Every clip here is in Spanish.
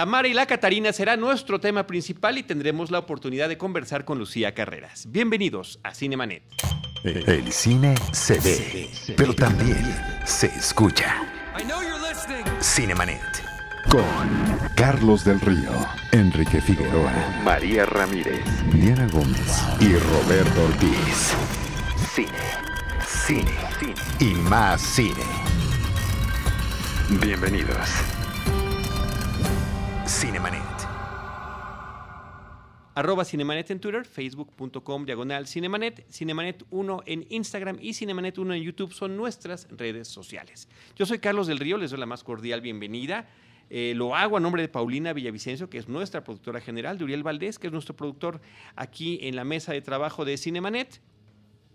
Tamara y la Catarina será nuestro tema principal y tendremos la oportunidad de conversar con Lucía Carreras. Bienvenidos a Cinemanet. El cine se ve, pero también se escucha. Cinemanet. Con Carlos del Río, Enrique Figueroa, María Ramírez, Diana Gómez y Roberto Ortiz. Cine, cine, cine y más cine. Bienvenidos. Cinemanet. Arroba Cinemanet en Twitter, facebook.com diagonal Cinemanet, Cinemanet 1 en Instagram y Cinemanet 1 en YouTube son nuestras redes sociales. Yo soy Carlos del Río, les doy la más cordial bienvenida. Eh, lo hago a nombre de Paulina Villavicencio, que es nuestra productora general, de Uriel Valdés, que es nuestro productor aquí en la mesa de trabajo de Cinemanet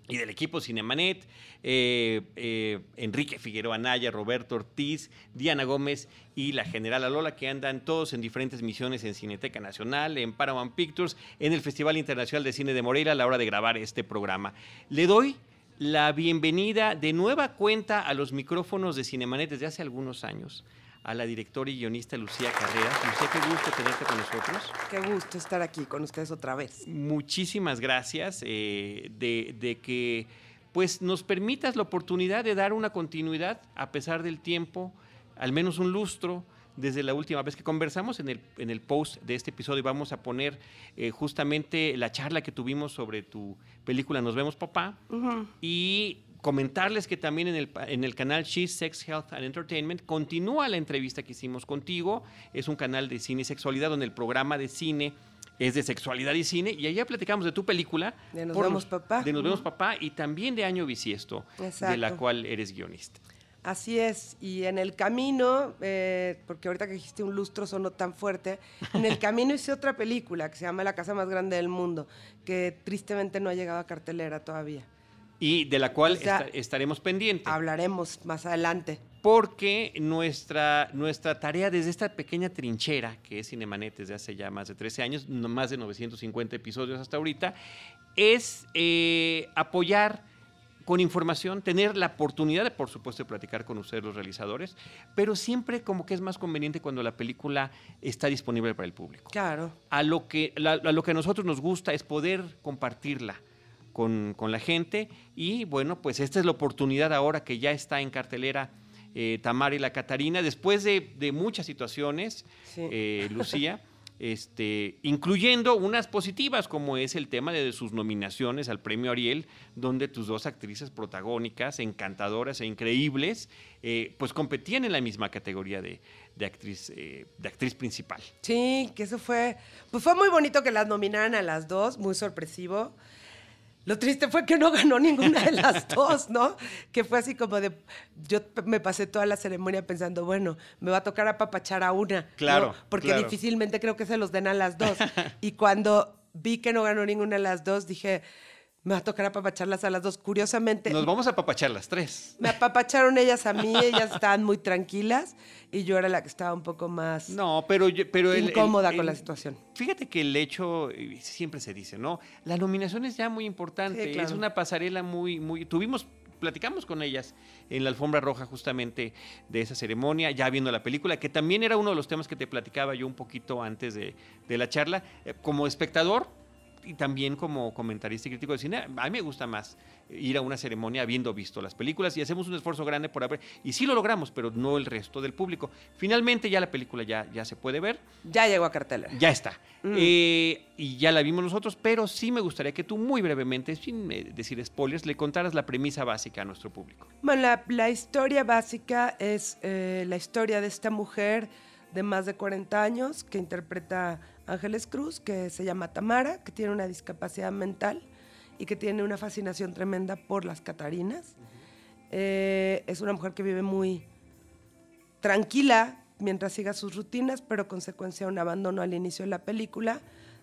y del equipo Cinemanet, eh, eh, Enrique Figueroa Naya, Roberto Ortiz, Diana Gómez y la general Alola, que andan todos en diferentes misiones en Cineteca Nacional, en Paramount Pictures, en el Festival Internacional de Cine de Moreira a la hora de grabar este programa. Le doy la bienvenida de nueva cuenta a los micrófonos de Cinemanet desde hace algunos años a la directora y guionista Lucía Carreras. Lucía, qué gusto tenerte con nosotros. Qué gusto estar aquí con ustedes otra vez. Muchísimas gracias eh, de, de, que pues, nos permitas la oportunidad de dar una continuidad a pesar del tiempo, al menos un lustro. Desde la última vez que conversamos en el, en el post de este episodio vamos a poner eh, justamente la charla que tuvimos sobre tu película Nos vemos papá uh -huh. y comentarles que también en el, en el canal She's Sex, Health and Entertainment continúa la entrevista que hicimos contigo. Es un canal de cine y sexualidad donde el programa de cine es de sexualidad y cine. Y allá platicamos de tu película. De Nos vemos papá. De Nos vemos papá y también de Año Bisiesto, Exacto. de la cual eres guionista. Así es, y en el camino, eh, porque ahorita que dijiste un lustro sonó tan fuerte, en el camino hice otra película que se llama La casa más grande del mundo, que tristemente no ha llegado a cartelera todavía y de la cual o sea, est estaremos pendientes. Hablaremos más adelante. Porque nuestra, nuestra tarea desde esta pequeña trinchera, que es Cinemanet desde hace ya más de 13 años, más de 950 episodios hasta ahorita, es eh, apoyar con información, tener la oportunidad de, por supuesto, de platicar con ustedes, los realizadores, pero siempre como que es más conveniente cuando la película está disponible para el público. Claro. A lo que, la, a lo que a nosotros nos gusta es poder compartirla con, con, la gente. Y bueno, pues esta es la oportunidad ahora que ya está en cartelera eh, Tamara y la Catarina, después de, de muchas situaciones, sí. eh, Lucía. Este, incluyendo unas positivas como es el tema de sus nominaciones al premio Ariel, donde tus dos actrices protagónicas, encantadoras e increíbles, eh, pues competían en la misma categoría de, de actriz, eh, de actriz principal. Sí, que eso fue, pues fue muy bonito que las nominaran a las dos, muy sorpresivo. Lo triste fue que no ganó ninguna de las dos, ¿no? Que fue así como de. Yo me pasé toda la ceremonia pensando, bueno, me va a tocar apapachar a una. Claro. ¿no? Porque claro. difícilmente creo que se los den a las dos. y cuando vi que no ganó ninguna de las dos, dije. Me va a tocar apapacharlas a las dos. Curiosamente. Nos vamos a apapachar las tres. Me apapacharon ellas a mí, ellas estaban muy tranquilas y yo era la que estaba un poco más. No, pero. pero el, incómoda el, con el, la situación. Fíjate que el hecho, siempre se dice, ¿no? La nominación es ya muy importante. Sí, claro. Es una pasarela muy, muy. Tuvimos platicamos con ellas en la alfombra roja justamente de esa ceremonia, ya viendo la película, que también era uno de los temas que te platicaba yo un poquito antes de, de la charla. Eh, como espectador, y también como comentarista y crítico de cine, a mí me gusta más ir a una ceremonia habiendo visto las películas y hacemos un esfuerzo grande por haber, y sí lo logramos, pero no el resto del público. Finalmente ya la película ya, ya se puede ver. Ya llegó a cartelera. Ya está. Mm. Eh, y ya la vimos nosotros, pero sí me gustaría que tú muy brevemente, sin eh, decir spoilers, le contaras la premisa básica a nuestro público. Bueno, la, la historia básica es eh, la historia de esta mujer de más de 40 años que interpreta Ángeles Cruz, que se llama Tamara, que tiene una discapacidad mental y que tiene una fascinación tremenda por las Catarinas. Eh, es una mujer que vive muy tranquila mientras siga sus rutinas, pero consecuencia de un abandono al inicio de la película.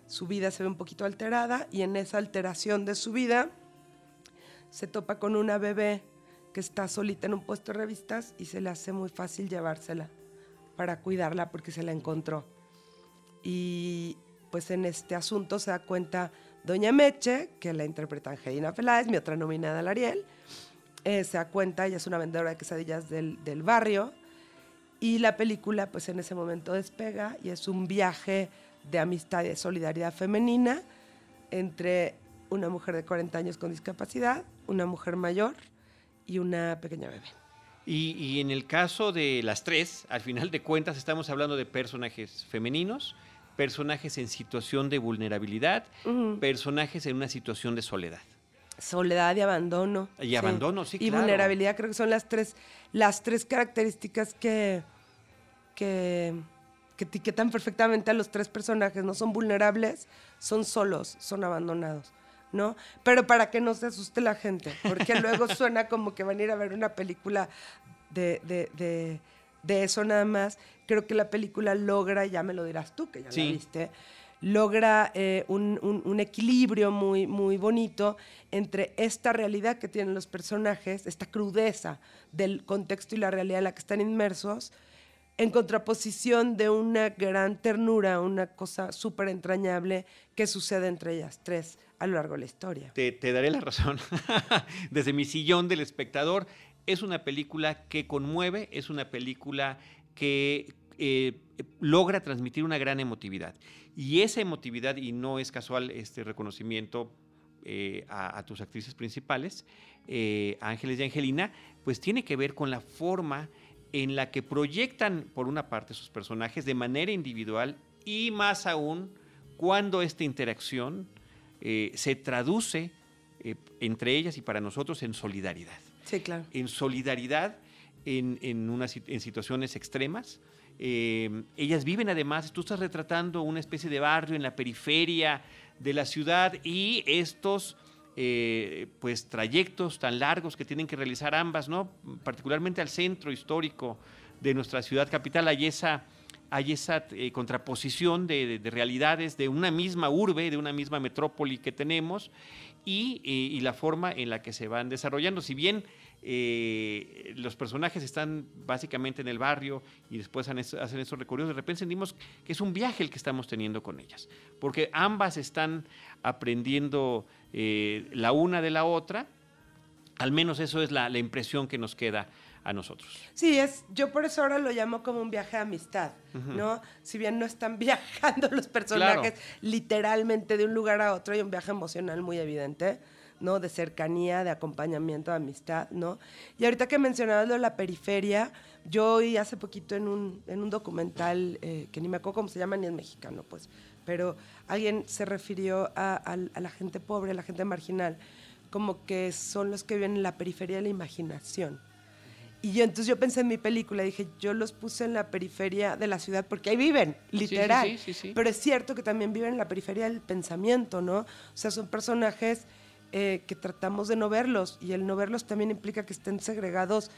Su vida se ve un poquito alterada y en esa alteración de su vida se topa con una bebé que está solita en un puesto de revistas y se le hace muy fácil llevársela para cuidarla porque se la encontró. Y pues en este asunto se da cuenta Doña Meche, que la interpreta Angelina Peláez, mi otra nominada al Ariel. Eh, se da cuenta, ella es una vendedora de quesadillas del, del, barrio Y la película, pues en ese momento despega y es un viaje de amistad y de solidaridad femenina entre una mujer de 40 años con discapacidad, una mujer mayor y una pequeña bebé. Y, en el caso de las tres, al final de cuentas estamos hablando de personajes femeninos, personajes en situación de vulnerabilidad, personajes en una situación de soledad. Soledad y abandono. Y abandono, sí, Y vulnerabilidad creo que son las tres, las tres características que, que, que etiquetan perfectamente a los tres personajes. No son vulnerables, son solos, son abandonados. ¿no? Pero para que no se asuste la gente, porque luego suena como que van a ir a ver una película de, de, de, eso nada más. Creo que la película logra, ya me lo dirás tú, que ya la viste, logra eh, un, un, equilibrio muy, muy bonito entre esta realidad que tienen los personajes, esta crudeza del contexto y la realidad en la que están inmersos, en contraposición de una gran ternura, una cosa súper entrañable que sucede entre ellas tres a lo largo de la historia. Te, daré la razón. Desde mi sillón del espectador, es una película que conmueve, es una película que eh, logra transmitir una gran emotividad. Y esa emotividad, y no es casual este reconocimiento eh, a, tus actrices principales, eh, Ángeles y Angelina, pues tiene que ver con la forma en la que proyectan, por una parte, sus personajes de manera individual y más aún cuando esta interacción se traduce entre ellas y para nosotros en solidaridad. Sí. En solidaridad en, en situaciones extremas. Eh, ellas viven además, tú estás retratando una especie de barrio en la periferia de la ciudad y estos eh, pues trayectos tan largos que tienen que realizar ambas, ¿no? Particularmente al centro histórico de nuestra ciudad capital hay esa, hay esa eh, contraposición de, realidades de una misma urbe, de una misma metrópoli que tenemos y, y la forma en la que se van desarrollando. Si bien eh, los personajes están básicamente en el barrio y después hacen esos recorridos, de repente sentimos que es un viaje el que estamos teniendo con ellas, porque ambas están aprendiendo eh, la una de la otra, al menos eso es la, impresión que nos queda a nosotros. Sí, es, yo por eso ahora lo llamo como un viaje de amistad, ¿no? Si bien no están viajando los personajes literalmente de un lugar a otro, hay un viaje emocional muy evidente. ¿No? De cercanía, de acompañamiento, de amistad, ¿no? Y ahorita que mencionabas lo de la periferia, yo oí hace poquito en un, en un documental, eh, que ni me acuerdo cómo se llama, ni es mexicano, pues, pero alguien se refirió a, la gente pobre, a la gente marginal, como que son los que viven en la periferia de la imaginación. Y yo entonces yo pensé en mi película, dije, yo los puse en la periferia de la ciudad porque ahí viven, literal. Pero es cierto que también viven en la periferia del pensamiento, ¿no? O sea, son personajes eh, que tratamos de no verlos y el no verlos también implica que estén segregados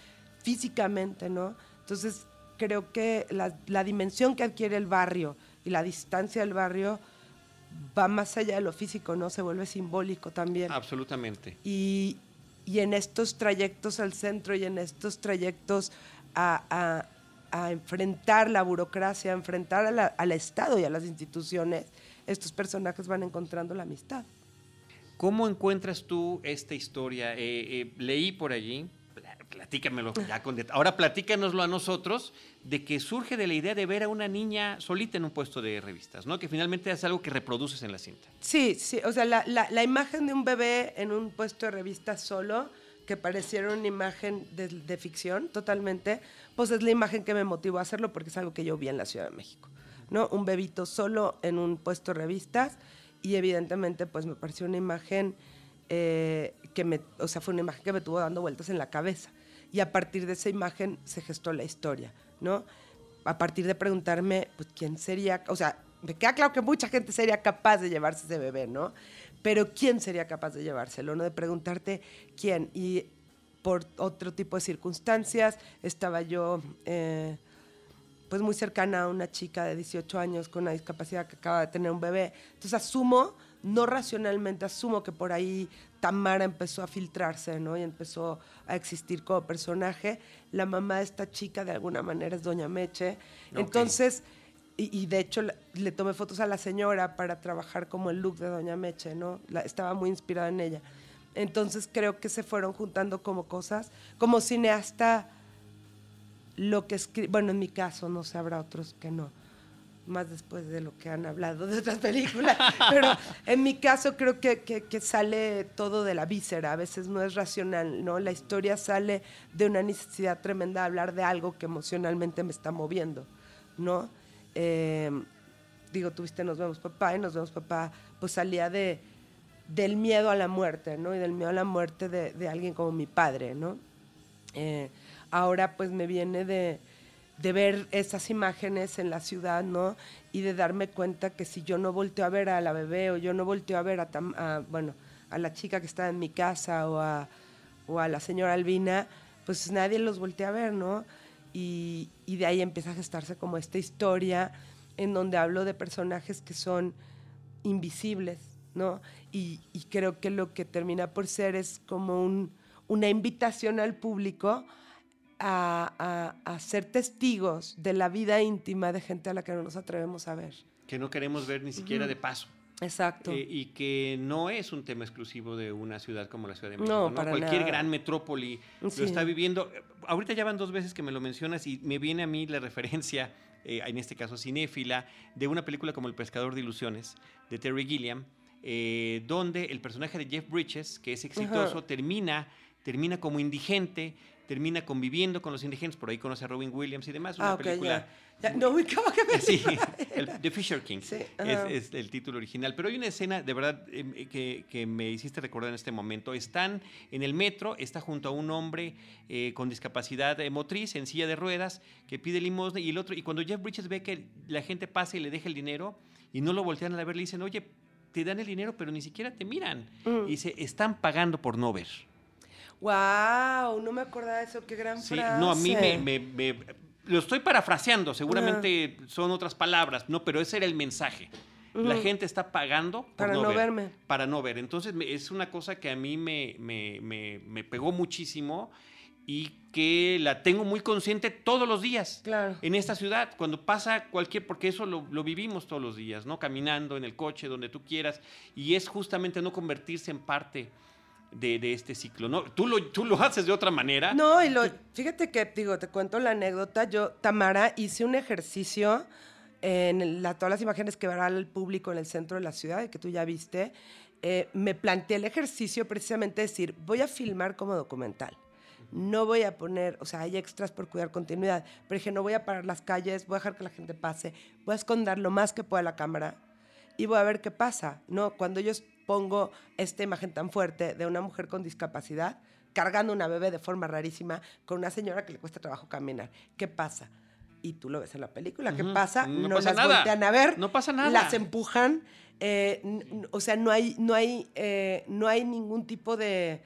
físicamente, ¿no? Entonces creo que la, dimensión que adquiere el barrio y la distancia del barrio va más allá de lo físico, ¿no? Se vuelve simbólico también. Absolutamente. Y, en estos trayectos al centro y en estos trayectos a, enfrentar la burocracia, a enfrentar al Estado y a las instituciones, estos personajes van encontrando la amistad. ¿Cómo encuentras tú esta historia? Eh, eh, leí por allí, platícamelo ya con Ahora platícanoslo a nosotros, de que surge de la idea de ver a una niña solita en un puesto de revistas, ¿no? Que finalmente es algo que reproduces en la cinta. Sí, sí. O sea, la, la, imagen de un bebé en un puesto de revistas solo, que pareciera una imagen de, de ficción totalmente, pues es la imagen que me motivó a hacerlo porque es algo que yo vi en la Ciudad de México, ¿no? Un bebito solo en un puesto de revistas y evidentemente pues me pareció una imagen eh, que me, o sea, fue una imagen que me tuvo dando vueltas en la cabeza. Y a partir de esa imagen se gestó la historia, ¿no? A partir de preguntarme, pues, ¿quién sería? O sea, me queda claro que mucha gente sería capaz de llevarse ese bebé, ¿no? Pero ¿quién sería capaz de llevárselo? ¿No? De preguntarte quién. Y por otro tipo de circunstancias, estaba yo... Eh, pues muy cercana a una chica de 18 años con una discapacidad que acaba de tener un bebé. Entonces asumo, no racionalmente, asumo que por ahí Tamara empezó a filtrarse, ¿no? Y empezó a existir como personaje. La mamá de esta chica de alguna manera es Doña Meche. Entonces, y, de hecho le, tomé fotos a la señora para trabajar como el look de Doña Meche, ¿no? estaba muy inspirada en ella. Entonces creo que se fueron juntando como cosas. Como cineasta lo que escribe, bueno, en mi caso, no sé, habrá otros que no, más después de lo que han hablado de otras películas, pero en mi caso creo que, que, sale todo de la víscera, a veces no es racional, ¿no? La historia sale de una necesidad tremenda de hablar de algo que emocionalmente me está moviendo, ¿no? Eh, digo, tuviste Nos vemos papá y Nos vemos papá, pues salía de, del miedo a la muerte, ¿no? Y del miedo a la muerte de, de alguien como mi padre, ¿no? Eh, ahora pues me viene de, ver esas imágenes en la ciudad, ¿no? Y de darme cuenta que si yo no volteo a ver a la bebé o yo no volteo a ver a, bueno, a la chica que está en mi casa o a, o a la señora Albina, pues nadie los voltea a ver, ¿no? Y, de ahí empieza a gestarse como esta historia en donde hablo de personajes que son invisibles, ¿no? Y, creo que lo que termina por ser es como un, una invitación al público a, ser testigos de la vida íntima de gente a la que no nos atrevemos a ver. Que no queremos ver ni siquiera de paso. Exacto. Eh, y que no es un tema exclusivo de una ciudad como la Ciudad de México. No, Cualquier gran metrópoli lo está viviendo. Ahorita ya van dos veces que me lo mencionas y me viene a mí la referencia, eh, en este caso cinéfila, de una película como El Pescador de Ilusiones, de Terry Gilliam, eh, donde el personaje de Jeff Bridges, que es exitoso, termina, termina como indigente, termina conviviendo con los indigentes, por ahí conoce a Robin Williams y demás, una ah, película... no que Sí, The Fisher King es, el título original. Pero hay una escena, de verdad, em, que, que, me hiciste recordar en este momento. Están en el metro, está junto a un hombre eh, con discapacidad motriz, en silla de ruedas, que pide limosna, y el otro, y cuando Jeff Bridges ve que la gente pasa y le deja el dinero, y no lo voltean a ver, le dicen, oye, te dan el dinero, pero ni siquiera te miran. Mm. Y se están pagando por no ver. Wow, no me acordaba de eso, qué gran sí, No, a mí me, lo estoy parafraseando, seguramente son otras palabras, no, pero ese era el mensaje. La gente está pagando para no, verme. Para no ver. Entonces es una cosa que a mí me, me, pegó muchísimo y que la tengo muy consciente todos los días claro. en esta ciudad, cuando pasa cualquier, porque eso lo, lo, vivimos todos los días, ¿no? Caminando en el coche, donde tú quieras, y es justamente no convertirse en parte de, este ciclo, ¿no? Tú lo, tú lo haces de otra manera. No, y lo, fíjate que, digo, te cuento la anécdota. Yo, Tamara, hice un ejercicio en la, todas las imágenes que verá el público en el centro de la ciudad, que tú ya viste. Eh, me planteé el ejercicio precisamente decir, voy a filmar como documental. No voy a poner, o sea, hay extras por cuidar continuidad, pero dije, no voy a parar las calles, voy a dejar que la gente pase, voy a esconder lo más que pueda la cámara y voy a ver qué pasa, ¿no? Cuando yo pongo esta imagen tan fuerte de una mujer con discapacidad cargando una bebé de forma rarísima con una señora que le cuesta trabajo caminar, ¿qué pasa? Y tú lo ves en la película, ¿qué pasa? No, las voltean a ver, no pasa nada. Las empujan, eh, o sea, no hay, no hay, eh, no hay ningún tipo de,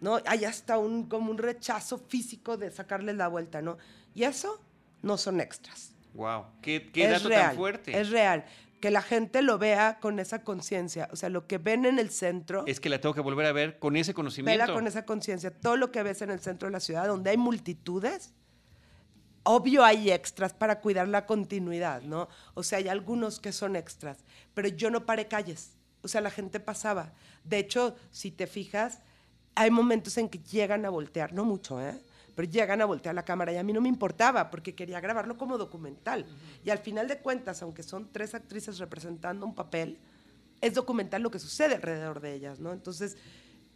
no, hay hasta un como un rechazo físico de sacarles la vuelta, ¿no? Y eso no son extras. Wow, qué, qué dato tan fuerte. Es real que la gente lo vea con esa conciencia. O sea, lo que ven en el centro. Es que la tengo que volver a ver con ese conocimiento. Vela con esa conciencia. Todo lo que ves en el centro de la ciudad, donde hay multitudes, obvio hay extras para cuidar la continuidad, ¿no? O sea, hay algunos que son extras. Pero yo no paré calles. O sea, la gente pasaba. De hecho, si te fijas, hay momentos en que llegan a voltear, no mucho, ¿eh? Pero llegan a voltear la cámara y a mí no me importaba porque quería grabarlo como documental. Y al final de cuentas, aunque son tres actrices representando un papel, es documental lo que sucede alrededor de ellas, ¿no? Entonces,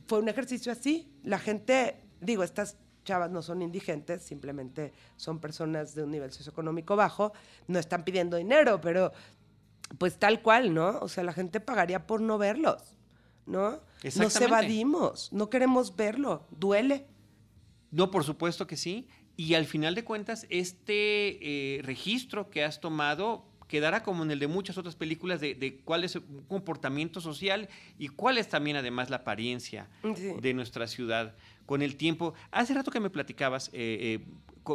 fue un ejercicio así. La gente, digo, estas chavas no son indigentes, simplemente son personas de un nivel socioeconómico bajo, no están pidiendo dinero, pero pues tal cual, ¿no? O sea, la gente pagaría por no verlos, ¿no? Nos evadimos, no queremos verlo, duele. No, por supuesto que sí. Y al final de cuentas, este eh, registro que has tomado quedará como en el de muchas otras películas de, cuál es el comportamiento social y cuál es también además la apariencia de nuestra ciudad con el tiempo. Hace rato que me platicabas eh, eh,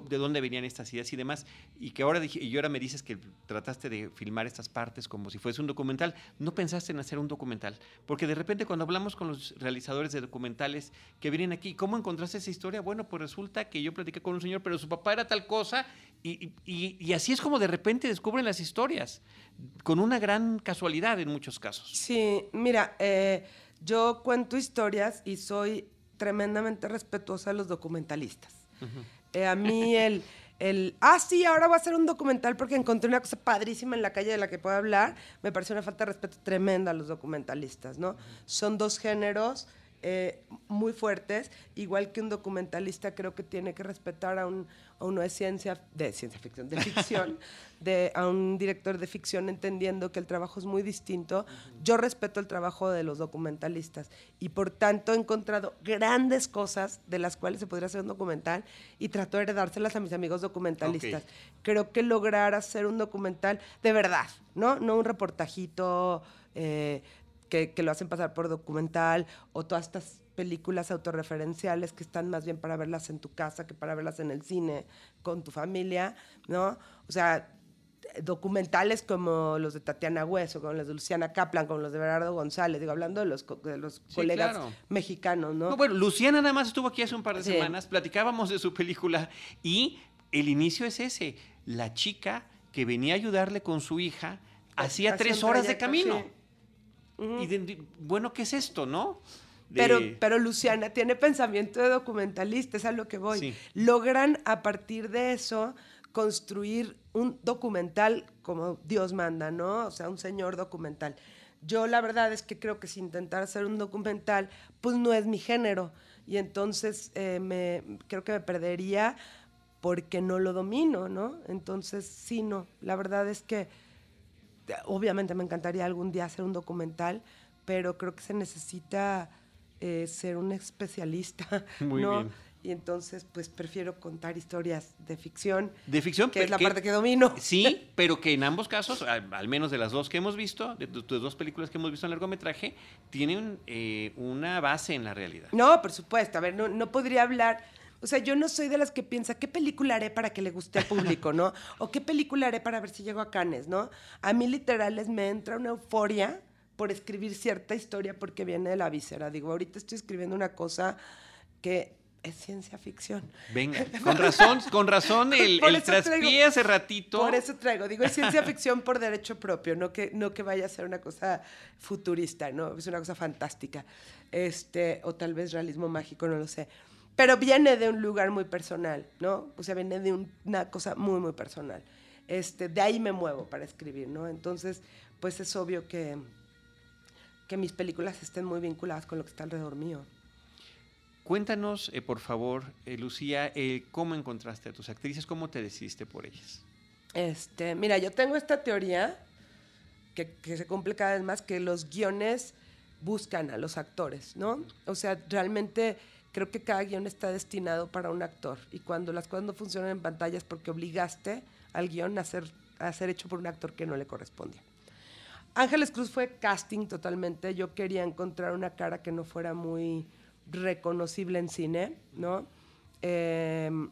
de dónde venían estas ideas y demás, y que ahora, y ahora me dices que trataste de filmar estas partes como si fuese un documental. ¿No pensaste en hacer un documental? Porque de repente cuando hablamos con los realizadores de documentales que vienen aquí, ¿cómo encontraste esa historia? Bueno, pues resulta que yo platiqué con un señor, pero su papá era tal cosa, y, y así es como de repente descubren las historias, con una gran casualidad en muchos casos. Sí, mira, eh, yo cuento historias y soy tremendamente respetuosa de los documentalistas. Eh, a mí el, el, ah, sí, ahora voy a hacer un documental porque encontré una cosa padrísima en la calle de la que puedo hablar, me pareció una falta de respeto tremenda a los documentalistas, ¿no? Son dos géneros eh, muy fuertes, igual que un documentalista creo que tiene que respetar a, un, a uno de ciencia, de ciencia ficción, de ficción, de, a un director de ficción entendiendo que el trabajo es muy distinto. Yo respeto el trabajo de los documentalistas y por tanto he encontrado grandes cosas de las cuales se podría hacer un documental y trato de heredárselas a mis amigos documentalistas. Creo que lograr hacer un documental de verdad, ¿no? No un reportajito. Eh, que, lo hacen pasar por documental, o todas estas películas autorreferenciales que están más bien para verlas en tu casa que para verlas en el cine con tu familia, ¿no? O sea, documentales como los de Tatiana Hueso, como los de Luciana Kaplan, como los de Bernardo González, digo, hablando de los, de los colegas mexicanos, ¿no? Bueno, Luciana nada más estuvo aquí hace un par de semanas, platicábamos de su película y el inicio es ese, la chica que venía a ayudarle con su hija hacía tres horas de camino. Y bueno, ¿qué es esto, no? Pero, pero Luciana tiene pensamiento de documentalista, es a lo que voy. Logran a partir de eso construir un documental como Dios manda, ¿no? O sea, un señor documental. Yo la verdad es que creo que si intentar hacer un documental, pues no es mi género. Y entonces eh, me, creo que me perdería porque no lo domino, ¿no? Entonces, sí, no. La verdad es que obviamente me encantaría algún día hacer un documental, pero creo que se necesita eh, ser un especialista, Muy Bien. Y entonces, pues prefiero contar historias de ficción. De ficción, que es la parte que domino. Sí, pero que en ambos casos, al, menos de las dos que hemos visto, de tus dos películas que hemos visto en largometraje, tienen eh, una base en la realidad. No, por supuesto. A ver, no, no podría hablar o sea, yo no soy de las que piensa, ¿qué película haré para que le guste al público, no? O qué película haré para ver si llego a Cannes, ¿no? A mí literales me entra una euforia por escribir cierta historia porque viene de la víscera. Digo, ahorita estoy escribiendo una cosa que es ciencia ficción. Venga, con razón, con razón el, el traspié hace ratito. Por eso traigo, digo, es ciencia ficción por derecho propio, no que, no que vaya a ser una cosa futurista, ¿no? Es una cosa fantástica. Este, o tal vez realismo mágico, no lo sé pero viene de un lugar muy personal, ¿no? O sea, viene de una cosa muy, muy personal. Este, de ahí me muevo para escribir, ¿no? Entonces, pues es obvio que, que mis películas estén muy vinculadas con lo que está alrededor mío. Cuéntanos, eh, por favor, eh, Lucía, eh, cómo encontraste a tus actrices, cómo te decidiste por ellas. Este, mira, yo tengo esta teoría que, que se cumple cada vez más, que los guiones buscan a los actores, ¿no? O sea, realmente creo que cada guion está destinado para un actor y cuando las cosas no funcionan en pantalla es porque obligaste al guion a ser, a ser hecho por un actor que no le correspondía. Ángeles Cruz fue casting totalmente. Yo quería encontrar una cara que no fuera muy reconocible en cine, ¿no? Em,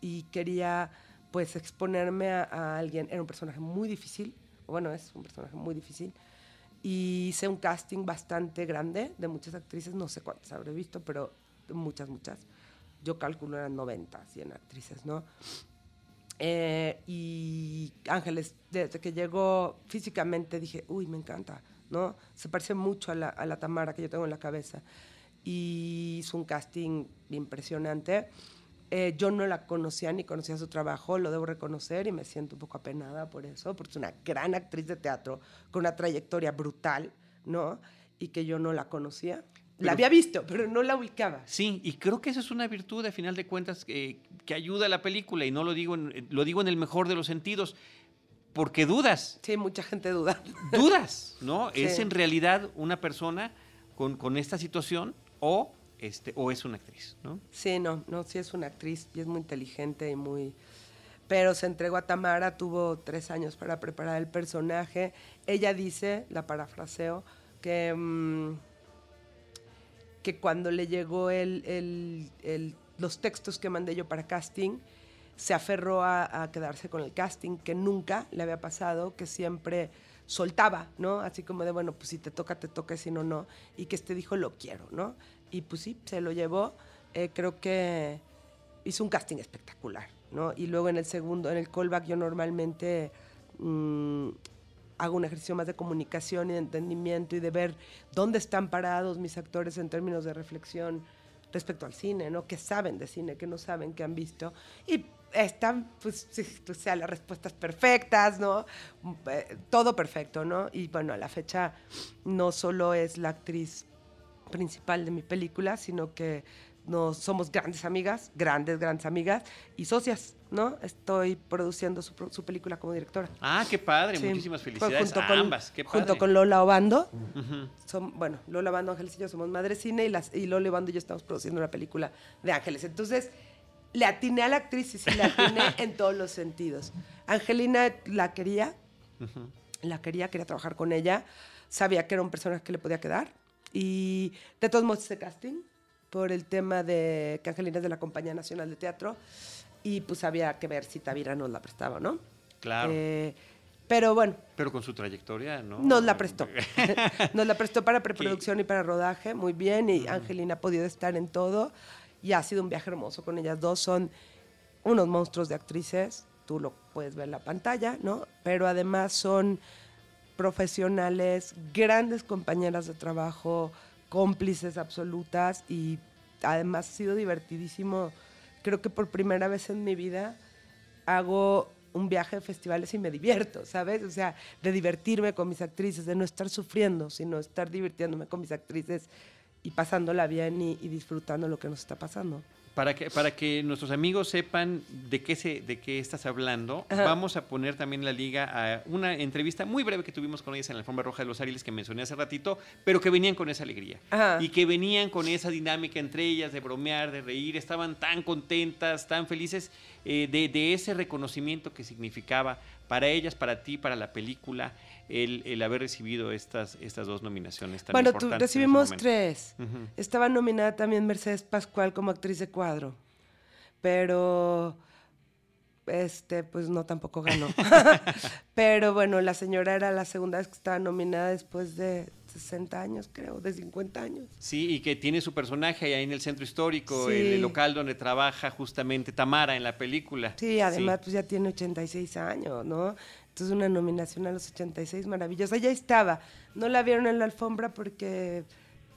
y quería, pues, exponerme a, a, alguien. Era un personaje muy difícil, bueno, es un personaje muy difícil. Y hice un casting bastante grande de muchas actrices, no sé cuántas habré visto, pero muchas, muchas. Yo calculo eran 90, 100 actrices, ¿no? Eh, y Ángeles, desde que llegó físicamente dije, uy, me encanta, ¿no? Se parece mucho a la, a la Tamara que yo tengo en la cabeza. Y hizo un casting impresionante. Eh, yo no la conocía ni conocía su trabajo, lo debo reconocer y me siento un poco apenada por eso, porque es una gran actriz de teatro con una trayectoria brutal, ¿no? Y que yo no la conocía la había visto, pero no la ubicaba. Sí, y creo que esa es una virtud, a final de cuentas, que ayuda a la película, y no lo digo, en, lo digo en el mejor de los sentidos, porque dudas. Sí, mucha gente duda. Dudas, ¿no? ¿Es en realidad una persona con, con, esta situación o, este, o es una actriz, ¿no? Sí, no, no, sí es una actriz y es muy inteligente y muy... Pero se entregó a Tamara, tuvo tres años para preparar el personaje. Ella dice, la parafraseo, que... Mm, que cuando le llegó el, los textos que mandé yo para casting, se aferró a, quedarse con el casting, que nunca le había pasado, que siempre soltaba, ¿no? Así como de, bueno, pues si te toca, te toca, si no, no. Y que este dijo, lo quiero, ¿no? Y pues sí, se lo llevó. Eh, creo que hizo un casting espectacular, ¿no? Y luego en el segundo, en el callback, yo normalmente mm, hago un ejercicio más de comunicación y de entendimiento y de ver dónde están parados mis actores en términos de reflexión respecto al cine, ¿no? Que saben de cine, que no saben, que han visto. Y están, pues, o sea, las respuestas perfectas, ¿no? Eh, todo perfecto, ¿no? Y bueno, a la fecha no solo es la actriz principal de mi película, sino que nos somos grandes amigas, grandes, grandes amigas y socias, ¿no? Estoy produciendo su, su película como directora. Ah, qué padre, muchísimas felicidades a ambas, qué padre. Junto con Lola Obando, son, bueno, Lola Obando, Ángeles y yo somos Madre Cine y, las, y Lola Obando y yo estamos produciendo una película de Ángeles. Entonces, le atiné a la actriz y sí, le atiné en todos los sentidos. Angelina la quería, la quería, quería trabajar con ella, sabía que era un personaje que le podía quedar y de todos modos ese casting por el tema de que Angelina es de la Compañía Nacional de Teatro y pues había que ver si Tavira nos la prestaba, ¿no? Claro. Eh, pero bueno. Pero con su trayectoria, ¿no? Nos la prestó. nos la prestó para preproducción y para rodaje, muy bien, y Angelina ha podido estar en todo y ha sido un viaje hermoso con ellas dos. Son unos monstruos de actrices, tú lo puedes ver en la pantalla, ¿no? Pero además son profesionales, grandes compañeras de trabajo, cómplices absolutas y además ha sido divertidísimo. Creo que por primera vez en mi vida hago un viaje de festivales y me divierto, ¿sabes? O sea, de divertirme con mis actrices, de no estar sufriendo, sino estar divirtiéndome con mis actrices y pasándola bien y, disfrutando lo que nos está pasando. Para que, para que nuestros amigos sepan de qué, se, de qué estás hablando, vamos a poner también la liga a una entrevista muy breve que tuvimos con ellas en la alfombra roja de los Ariles que mencioné hace ratito, pero que venían con esa alegría. Y que venían con esa dinámica entre ellas de bromear, de reír, estaban tan contentas, tan felices eh, de, de, ese reconocimiento que significaba para ellas, para ti, para la película, el, el haber recibido estas, estas dos nominaciones tan bueno, tú, recibimos tres. Estaba nominada también Mercedes Pascual como actriz de cuadro, pero este, pues no tampoco ganó. pero bueno, la señora era la segunda vez que estaba nominada después de 60 años, creo, de 50 años. Sí, y que tiene su personaje ahí en el centro histórico, el, local donde trabaja justamente Tamara en la película. Sí, además pues ya tiene 86 años, ¿no? Entonces una nominación a los 86, maravillosa. Ya estaba, no la vieron en la alfombra porque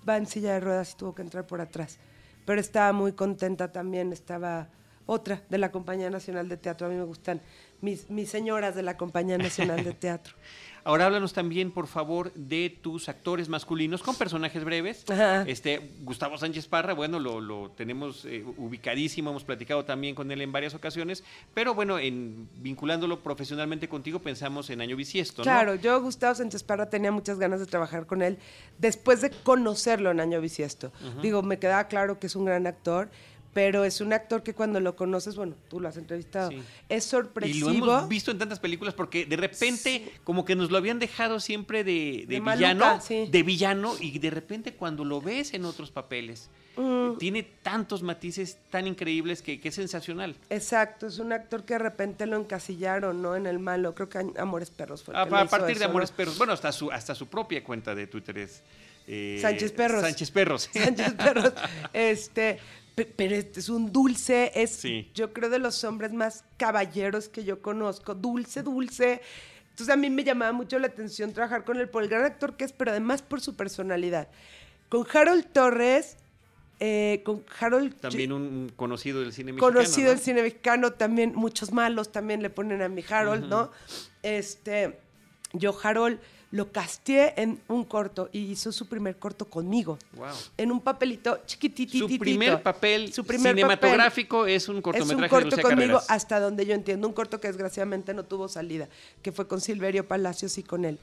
va en silla de ruedas y tuvo que entrar por atrás. Pero estaba muy contenta también, estaba otra de la Compañía Nacional de Teatro. A mí me gustan mis, mis señoras de la Compañía Nacional de Teatro. Ahora háblanos también, por favor, de tus actores masculinos con personajes breves. Este Gustavo Sánchez Parra, bueno, lo, tenemos eh, ubicadísimo, hemos platicado también con él en varias ocasiones, pero bueno, en vinculándolo profesionalmente contigo, pensamos en Año Bisiesto, ¿no? Claro, yo Gustavo Sánchez Parra tenía muchas ganas de trabajar con él después de conocerlo en Año Bisiesto. Digo, me quedaba claro que es un gran actor pero es un actor que cuando lo conoces, bueno, tú lo has entrevistado, es sorpresivo. Y lo hemos visto en tantas películas porque de repente como que nos lo habían dejado siempre de, villano, de villano y de repente cuando lo ves en otros papeles, mm. tiene tantos matices tan increíbles que, es sensacional. Exacto, es un actor que de repente lo encasillaron, ¿no? En el malo, creo que Amores Perros fue. El a, partir de Amores Perros, bueno, hasta su, hasta su propia cuenta de Twitter es... Eh, Sánchez Perros. Sánchez Perros. Sánchez Perros. Este, pero este es un dulce, es yo creo de los hombres más caballeros que yo conozco, dulce, dulce. Entonces a mí me llamaba mucho la atención trabajar con él por el gran actor que es, pero además por su personalidad. Con Harold Torres, eh, con Harold... También un conocido del cine mexicano. Conocido del cine mexicano, también muchos malos también le ponen a mi Harold, ¿no? Este, yo Harold lo casteé en un corto y hizo su primer corto conmigo. Wow. En un papelito chiquititito. Su primer papel su primer cinematográfico es un cortometraje es un corto conmigo hasta donde yo entiendo. Un corto que desgraciadamente no tuvo salida, que fue con Silverio Palacios y con él.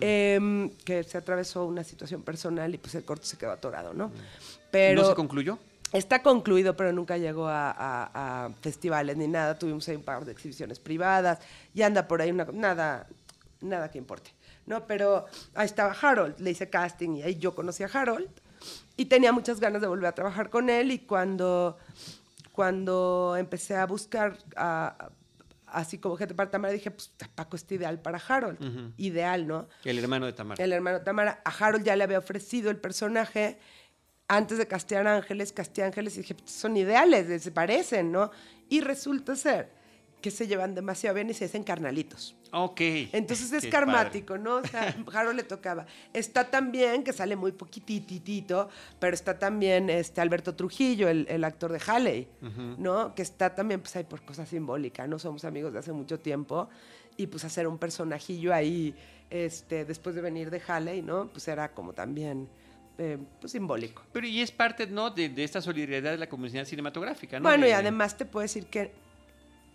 Em, que se atravesó una situación personal y pues el corto se quedó atorado, ¿no? Pero, ¿No se concluyó? Está concluido, pero nunca llegó a, festivales ni nada. Tuvimos ahí un par de exhibiciones privadas y anda por ahí una, nada, nada que importe. ¿No? Pero ahí estaba Harold, le hice casting y ahí yo conocí a Harold y tenía muchas ganas de volver a trabajar con él y cuando, cuando empecé a buscar así como gente para Tamara, dije, pues Paco es ideal para Harold, ideal, ¿no? El hermano de Tamara. El hermano de Tamara. A Harold ya le había ofrecido el personaje antes de castear Ángeles, casteé Ángeles y dije, pues, son ideales, se parecen, ¿no? Y resulta ser que se llevan demasiado bien y se hacen carnalitos. Ok. Entonces es Qué karmático, ¿no? O sea, Harold le tocaba. Está también, que sale muy poquititito, pero está también este Alberto Trujillo, el, el actor de Halley, ¿no? Que está también, pues ahí por cosas simbólicas, ¿no? Somos amigos de hace mucho tiempo. Y pues hacer un personajillo ahí, este, después de venir de Halley, ¿no? Pues era como también, eh, pues simbólico. Pero y es parte, ¿no? De, de esta solidaridad de la comunidad cinematográfica, ¿no? Bueno, y además te puedo decir que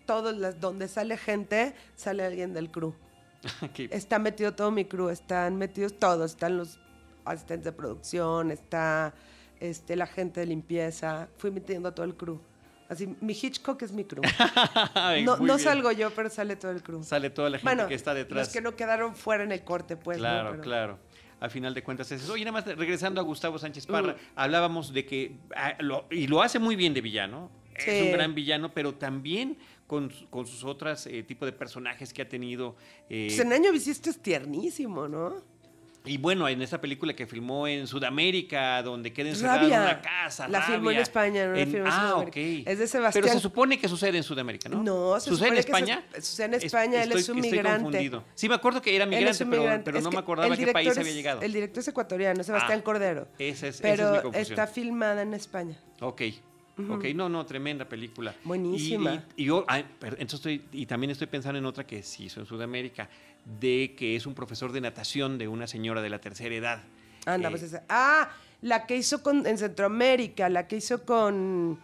todos las, donde sale gente, sale alguien del crew. Está metido todo mi crew, están metidos todos, están los asistentes de producción, está este, la gente de limpieza, fui metiendo a todo el crew. Así, mi Hitchcock es mi crew. No, salgo yo, pero sale todo el crew. Sale toda la gente Bueno, que está detrás. los que no quedaron fuera en el corte, pues. ¿no? Claro, Pero- claro. A final de cuentas es eso. Oye, nada más regresando a Gustavo Sánchez Parra, Mm. hablábamos de que, ah, lo- y lo hace muy bien de villano, es un gran villano, pero también con, con sus otros tipos de personajes que ha tenido. eh, Pues en Año Bisiesto es tiernísimo, ¿no? y bueno, en esta película que filmó en Sudamérica, donde queda encerrado en una casa. La filmó en. España, no la filmó en Ah, Sudamérica. ok. Es de Sebastián- Pero se supone que sucede en Sudamérica, ¿no? No, se ¿Sucede en España? se- sucede en España, él es un estoy migrante. confundido. Sí, me acuerdo que era migrante, pero, pero no me acordaba a qué país había llegado. El director es ecuatoriano, Sebastián Ah, Cordero. Esa es, esa es pero mi confusión. está filmada en España. Ok. Ok, no, no, tremenda película. Buenísima. Y, y- y yo, ay, pero entonces estoy, y también estoy pensando en otra que se hizo en Sudamérica, de que es un profesor de natación de una señora de la tercera edad. Anda, Eh, pues esa. Ah, la que hizo con, en Centroamérica, la que hizo con.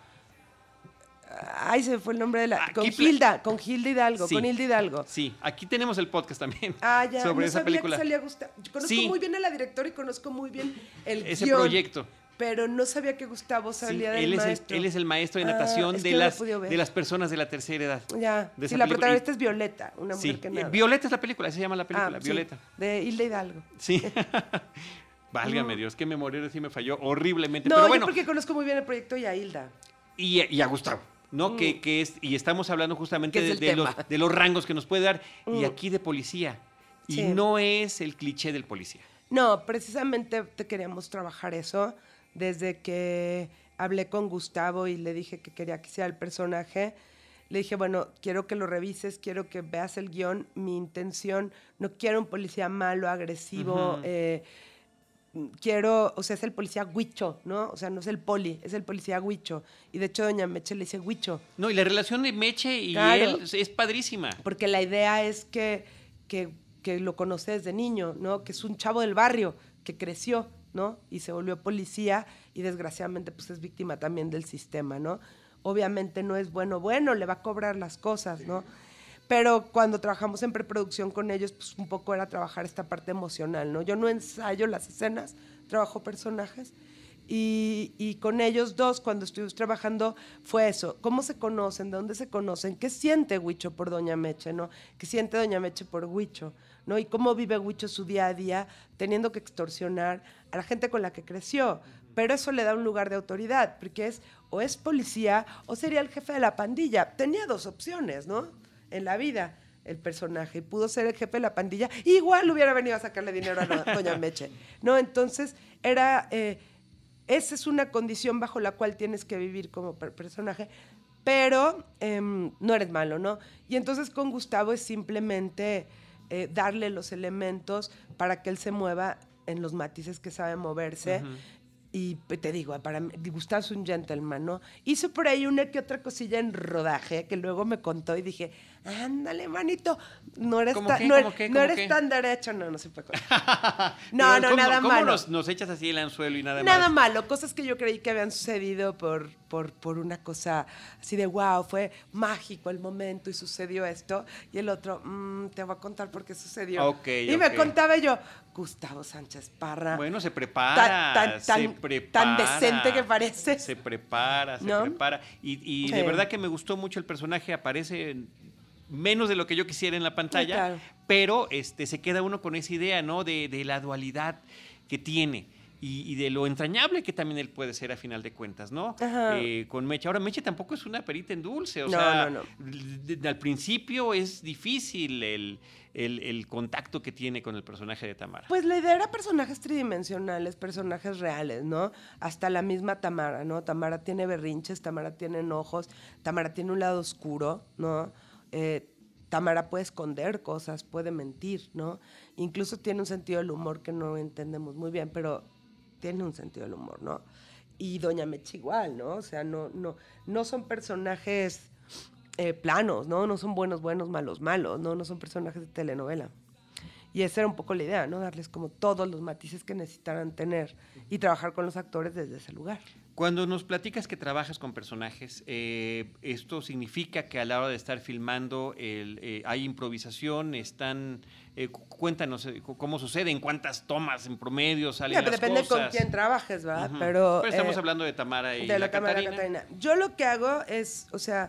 Ay, se me fue el nombre de la. Ah, con Hilda, con Hilda Hidalgo, Sí. con Hilda Hidalgo. Sí, aquí tenemos el podcast también Ah, ya. sobre no esa sabía película. que salía Gustavo. Yo conozco Sí. muy bien a la directora y conozco muy bien el Ese guion, proyecto. Pero no sabía que Gustavo Sí, salía del él, es el, él es el maestro de Ah, natación de, no las, de las personas de la tercera edad. Ya. de Sí, la protagonista es Violeta, una mujer Sí, que eh, nada. Violeta es la película, se llama la película, Ah, sí, Violeta. de Hilda Hidalgo. Sí. Válgame Dios, qué memoria sí me falló horriblemente. No, Pero yo bueno, porque conozco muy bien el proyecto y a Hilda. y, y a Gustavo, ¿no? Que, que es, y estamos hablando justamente Mm. De, los, de los rangos que nos puede dar. Y Mm. aquí de policía. Y Sí. no es el cliché del policía. No, precisamente te queríamos trabajar eso desde que hablé con Gustavo y le dije que quería que hiciera el personaje. Le dije, bueno, quiero que lo revises, quiero que veas el guion. Mi intención, no quiero un policía malo, agresivo. Eh, quiero, o sea, es el policía huicho, ¿no? O sea, no es el poli, es el policía huicho. Y de hecho, doña Meche le dice huicho. No, y la relación de Meche y Claro. él es- es padrísima. Porque la idea es que, que, que lo conoce desde niño, ¿no? Que es un chavo del barrio que creció, ¿no? Y se volvió policía y desgraciadamente pues es víctima también del sistema, ¿no? Obviamente no es bueno, bueno, le va a cobrar las cosas, ¿no? Pero cuando trabajamos en preproducción con ellos, pues un poco era trabajar esta parte emocional, ¿no? Yo no ensayo las escenas, trabajo personajes. Y, con ellos dos, cuando estuvimos trabajando, fue eso. ¿Cómo se conocen? ¿De dónde se conocen? ¿Qué siente Huicho por Doña Meche, no? ¿Qué siente Doña Meche por Huicho? ¿No? Y cómo vive Huicho su día a día teniendo que extorsionar a la gente con la que creció. Pero eso le da un lugar de autoridad, porque es o es policía o sería el jefe de la pandilla. Tenía dos opciones, ¿no? En la vida el personaje y pudo ser el jefe de la pandilla, igual hubiera venido a sacarle dinero a do- Doña Meche. ¿No? Entonces, era. eh, esa es una condición bajo la cual tienes que vivir como per- personaje, pero em, no eres malo, ¿no? Y entonces con Gustavo es simplemente eh, darle los elementos para que él se mueva en los matices que sabe moverse. Y pues, te digo, para mí, Gustavo es un gentleman, ¿no? Hizo por ahí una que otra cosilla en rodaje que luego me contó y dije, ándale, manito, no eres, ¿Cómo tan, qué? no, ¿Cómo eres- qué? no ¿Cómo eres qué? tan derecho. No, no se puede No, no, ¿cómo- nada ¿Cómo malo. nos, nos echas así el anzuelo y nada, Nada más? malo, cosas que yo creí que habían sucedido por, por, por una cosa así de wow, fue mágico el momento y sucedió esto. Y el otro, "Mm, te voy a contar por qué sucedió. Ok, y me contaba yo, Gustavo Sánchez Parra. Bueno, se prepara, Tan- tan- se tan- prepara. tan decente que parece. Se prepara, se ¿No? prepara. Y, y de verdad que me gustó mucho el personaje, aparece menos de lo que yo quisiera en la pantalla, claro. pero este, se queda uno con esa idea, ¿no? De, de la dualidad que tiene. Y, y de lo entrañable que también él puede ser a final de cuentas, ¿no? Ajá. Eh, con Meche. Ahora, Meche tampoco es una perita en dulce, o No, sea, no, de- al principio es difícil el, el- el contacto que tiene con el personaje de Tamara. Pues la idea era personajes tridimensionales, personajes reales, ¿no? Hasta la misma Tamara, ¿no? Tamara tiene berrinches, Tamara tiene enojos, Tamara tiene un lado oscuro, ¿no? Eh, Tamara puede esconder cosas, puede mentir, ¿no? Incluso tiene un sentido del humor que no entendemos muy bien, pero tiene un sentido del humor, ¿no? Y Doña Mecha igual, ¿no? O sea, no, no, no son personajes eh, planos, ¿no? No son buenos, buenos, malos, malos, ¿no? No son personajes de telenovela. Y esa era un poco la idea, ¿no? Darles como todos los matices que necesitaran tener y trabajar con los actores desde ese lugar. Cuando nos platicas que trabajas con personajes, eh, ¿esto significa que a la hora de estar filmando eh, hay improvisación? ¿Están eh, cuéntanos cómo sucede, en cuántas tomas en promedio salen las depende con quién trabajes, ¿verdad? Pero, estamos hablando de Tamara y de la, Catarina. Yo lo que hago es, o sea,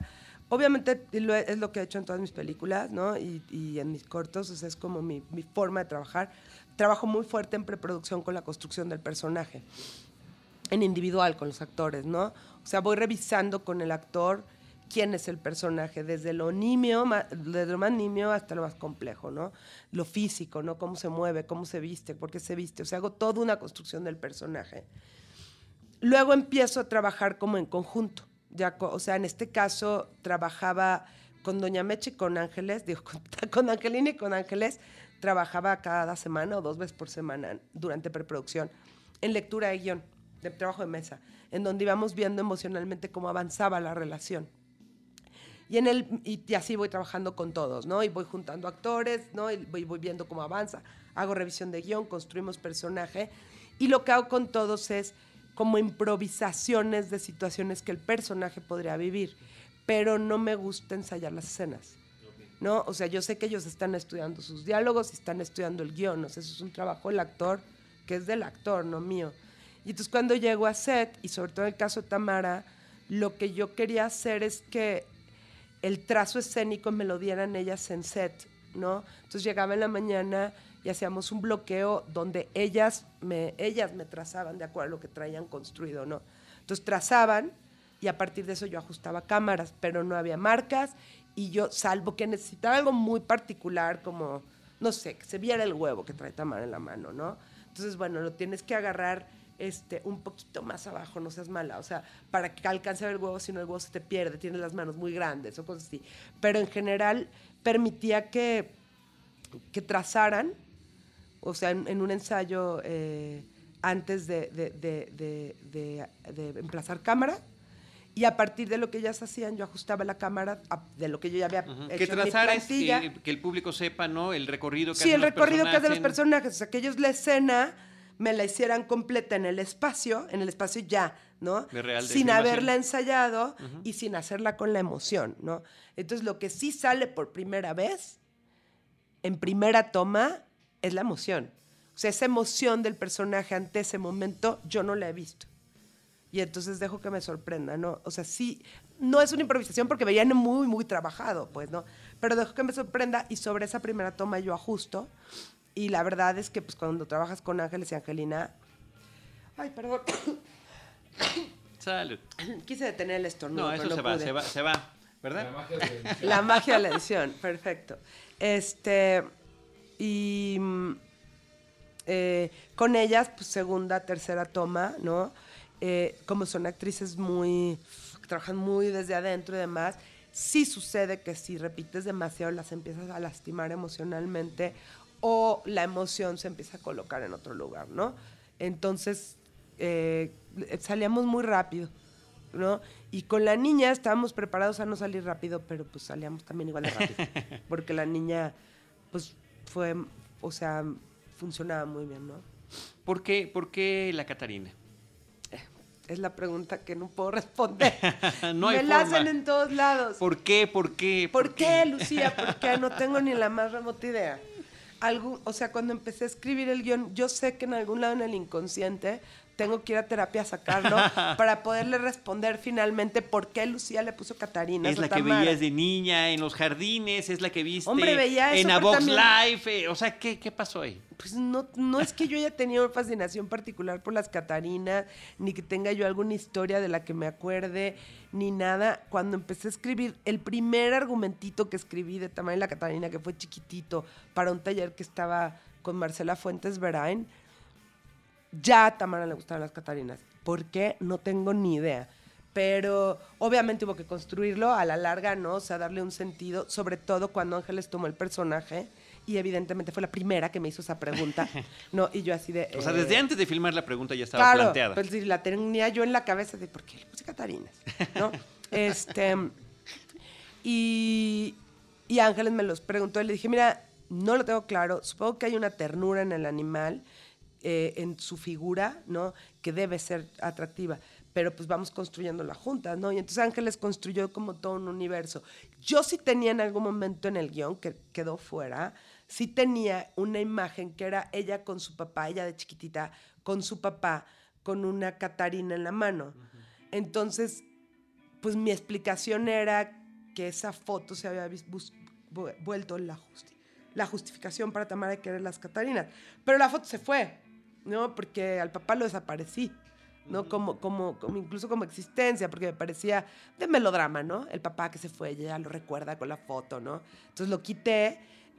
Obviamente es lo que he hecho en todas mis películas, ¿no? Y, en mis cortos, o sea, es como mi, forma de trabajar. Trabajo muy fuerte en preproducción con la construcción del personaje, en individual con los actores, ¿no? O sea, voy revisando con el actor quién es el personaje, desde lo nimio, desde lo más nimio hasta lo más complejo, ¿no? Lo físico, ¿no? Cómo se mueve, cómo se viste, por qué se viste. O sea, hago toda una construcción del personaje. Luego empiezo a trabajar como en conjunto o sea, en este caso trabajaba con Doña Meche y con Ángeles, digo, con, Angelina y con Ángeles, trabajaba cada semana o dos veces por semana durante preproducción en lectura de guion, de trabajo de mesa, en donde íbamos viendo emocionalmente cómo avanzaba la relación. Y, en el, y, así voy trabajando con todos, ¿no? Y voy juntando actores, ¿no? Y voy, voy viendo cómo avanza. Hago revisión de guion, construimos personaje. Y lo que hago con todos es como improvisaciones de situaciones que el personaje podría vivir, pero no me gusta ensayar las escenas. ¿No? O sea, yo sé que ellos están estudiando sus diálogos y están estudiando el guion, o sea, eso es un trabajo del actor, que es del actor, no mío. Y entonces cuando llego a set, y sobre todo en el caso de Tamara, lo que yo quería hacer es que el trazo escénico me lo dieran ellas en set, ¿no? Entonces llegaba en la mañana y hacíamos un bloqueo donde ellas me, ellas me trazaban de acuerdo a lo que traían construido, ¿no? Entonces trazaban y a partir de eso yo ajustaba cámaras, pero no había marcas y yo, salvo que necesitaba algo muy particular como, no sé, que se viera el huevo que trae Tamara en la mano, ¿no? Entonces, bueno, lo tienes que agarrar este, un poquito más abajo, no seas mala, o sea, para que alcance a ver el huevo, si no el huevo se te pierde, tienes las manos muy grandes o cosas así. Pero en general permitía que, que trazaran o sea, en, un ensayo eh, antes de, emplazar cámara. Y a partir de lo que ellas hacían, yo ajustaba la cámara de lo que yo ya había hecho. Que trazar es que, el público sepa, ¿no? El recorrido que Sí, el recorrido que hacen los personajes. O sea, que ellos la escena me la hicieran completa en el espacio, en el espacio ya, ¿no? sin haberla ensayado y sin hacerla con la emoción, ¿no? Entonces, lo que sí sale por primera vez, en primera toma, es la emoción. O sea, esa emoción del personaje ante ese momento yo no la he visto. Y entonces dejo que me sorprenda, ¿no? O sea, sí, no es una improvisación porque veían muy, muy trabajado, pues, ¿no? Pero dejo que me sorprenda y sobre esa primera toma yo ajusto. Y la verdad es que, pues, cuando trabajas con Ángeles y Angelina... Ay, perdón. Salud. Quise detener el estornudo. No, eso se va, se va, se va, ¿verdad? La magia de la edición. La magia de la edición, perfecto. Este... Y mm, eh, con ellas, pues segunda, tercera toma, ¿no? Eh, como son actrices muy, trabajan muy desde adentro y demás, sí sucede que si repites demasiado las empiezas a lastimar emocionalmente o la emoción se empieza a colocar en otro lugar, ¿no? Entonces, eh, salíamos muy rápido, ¿no? Y con la niña estábamos preparados a no salir rápido, pero pues salíamos también igual de rápido, porque la niña, pues fue, o sea, funcionaba muy bien, ¿no? ¿Por qué, por qué la Catarina? Eh, es la pregunta que no puedo responder. no hay Me la hacen en todos lados. ¿Por qué? ¿Por qué? ¿Por, qué, Lucía? Porque no tengo ni la más remota idea. Algo, o sea, cuando empecé a escribir el guion, yo sé que en algún lado en el inconsciente tengo que ir a terapia a sacarlo para poderle responder finalmente por qué Lucía le puso Catarina. Es la que veías de niña en los jardines, es la que viste Hombre, veía en A Box Life. Eh, o sea, ¿qué, ¿qué pasó ahí? Pues no, no es que yo haya tenido una fascinación particular por las Catarinas, ni que tenga yo alguna historia de la que me acuerde, ni nada. Cuando empecé a escribir, el primer argumentito que escribí de Tamara y la Catarina, que fue chiquitito, para un taller que estaba con Marcela Fuentes Verain, ya a Tamara le gustaban las Catarinas. ¿Por qué? No tengo ni idea. pero obviamente hubo que construirlo a la larga, ¿no? O sea, darle un sentido, sobre todo cuando Ángeles tomó el personaje y evidentemente fue la primera que me hizo esa pregunta, ¿no? Y yo así de... O sea, desde eh, antes de filmar la pregunta ya estaba claro, planteada. Pues sí, la tenía yo en la cabeza de, ¿por qué le puse Catarinas? ¿No? este... Y, y Ángeles me los preguntó y le dije, mira, no lo tengo claro, supongo que hay una ternura en el animal, eh, en su figura, ¿no? Que debe ser atractiva pero pues vamos construyendo la junta, ¿no? Y entonces Ángeles construyó como todo un universo. Yo sí tenía en algún momento en el guion, que quedó fuera, sí tenía una imagen que era ella con su papá, ella de chiquitita, con su papá, con una Catarina en la mano. Entonces, pues mi explicación era que esa foto se había vuelto la, la justificación para Tamara de querer las Catarinas. Pero la foto se fue, ¿no? Porque al papá lo desaparecí. ¿no? Como, como, como, incluso como existencia, porque me parecía de melodrama, ¿no? El papá que se fue, ya lo recuerda con la foto, ¿no? Entonces lo quité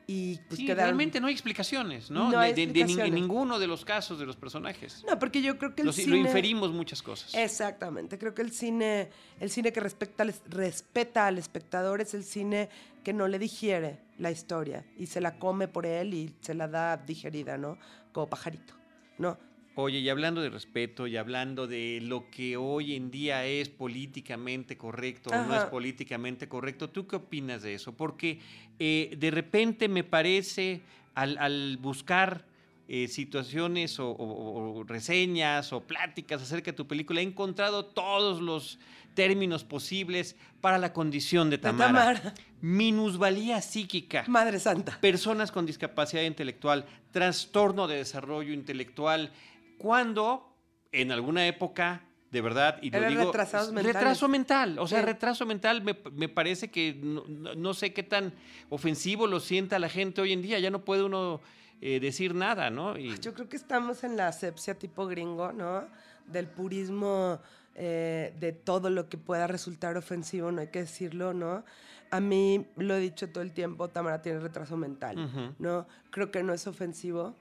y pues sí, realmente no hay explicaciones, ¿no? de, en ninguno de los casos de los personajes. No, porque yo creo que el cine... Lo inferimos muchas cosas. Exactamente. Creo que el cine, el cine que respecta, respeta al espectador es el cine que no le digiere la historia y se la come por él y se la da digerida, ¿no? Como pajarito, ¿no? Oye, y hablando de respeto y hablando de lo que hoy en día es políticamente correcto o no es políticamente correcto, ¿tú qué opinas de eso? Porque eh, de repente me parece, al, buscar eh, situaciones o, reseñas o pláticas acerca de tu película, he encontrado todos los términos posibles para la condición de Tamara. Tamara. Minusvalía psíquica. Madre Santa. Personas con discapacidad intelectual, trastorno de desarrollo intelectual, cuando en alguna época de verdad, y lo digo, retraso mental, o sea, retraso mental me, parece que no, sé qué tan ofensivo lo sienta la gente hoy en día, ya no puede uno eh, decir nada, ¿no? Yo creo que estamos en la asepsia tipo gringo, ¿no? Del purismo eh, de todo lo que pueda resultar ofensivo, no hay que decirlo, ¿no? A mí lo he dicho todo el tiempo, Tamara tiene retraso mental, ¿no? Creo que no es ofensivo,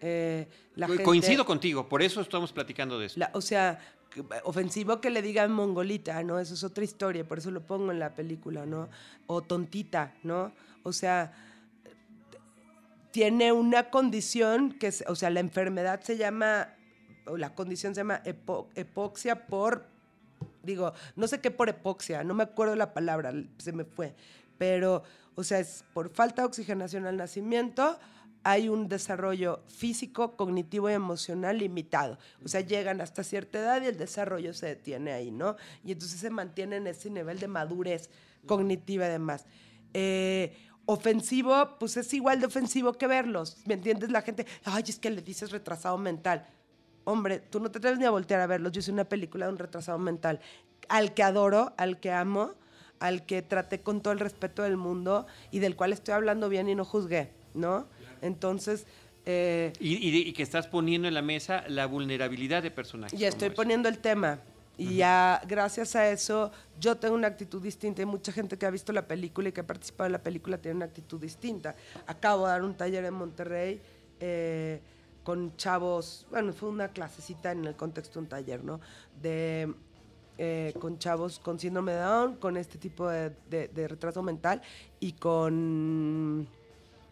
eh, Coincido contigo, por eso estamos platicando de eso. o sea, ofensivo que le digan mongolita, ¿no? Eso es otra historia, por eso lo pongo en la película, ¿no? O tontita, ¿no? O sea, tiene una condición que, o sea, la enfermedad se llama, o la condición se llama epoxia por, digo, no sé qué por epoxia, no me acuerdo la palabra, se me fue, pero, o sea, es por falta de oxigenación al nacimiento, hay un desarrollo físico, cognitivo y emocional limitado. O sea, llegan hasta cierta edad y el desarrollo se detiene ahí, ¿no? Y entonces se mantiene en ese nivel de madurez cognitiva además. Ofensivo, pues es igual de ofensivo que verlos. ¿Me entiendes? La gente, ay, es que le dices retrasado mental. Hombre, tú no te atreves ni a voltear a verlos. Yo hice una película de un retrasado mental al que adoro, al que amo, al que traté con todo el respeto del mundo y del cual estoy hablando bien y no juzgué, ¿no? Entonces... Eh, y, que estás poniendo en la mesa la vulnerabilidad de personajes. Ya estoy poniendo el tema. Y ya gracias a eso yo tengo una actitud distinta y mucha gente que ha visto la película y que ha participado en la película tiene una actitud distinta. Acabo de dar un taller en Monterrey eh, con chavos, bueno, fue una clasecita en el contexto de un taller, ¿no? De, eh, con chavos con síndrome de Down, con este tipo de retraso mental y con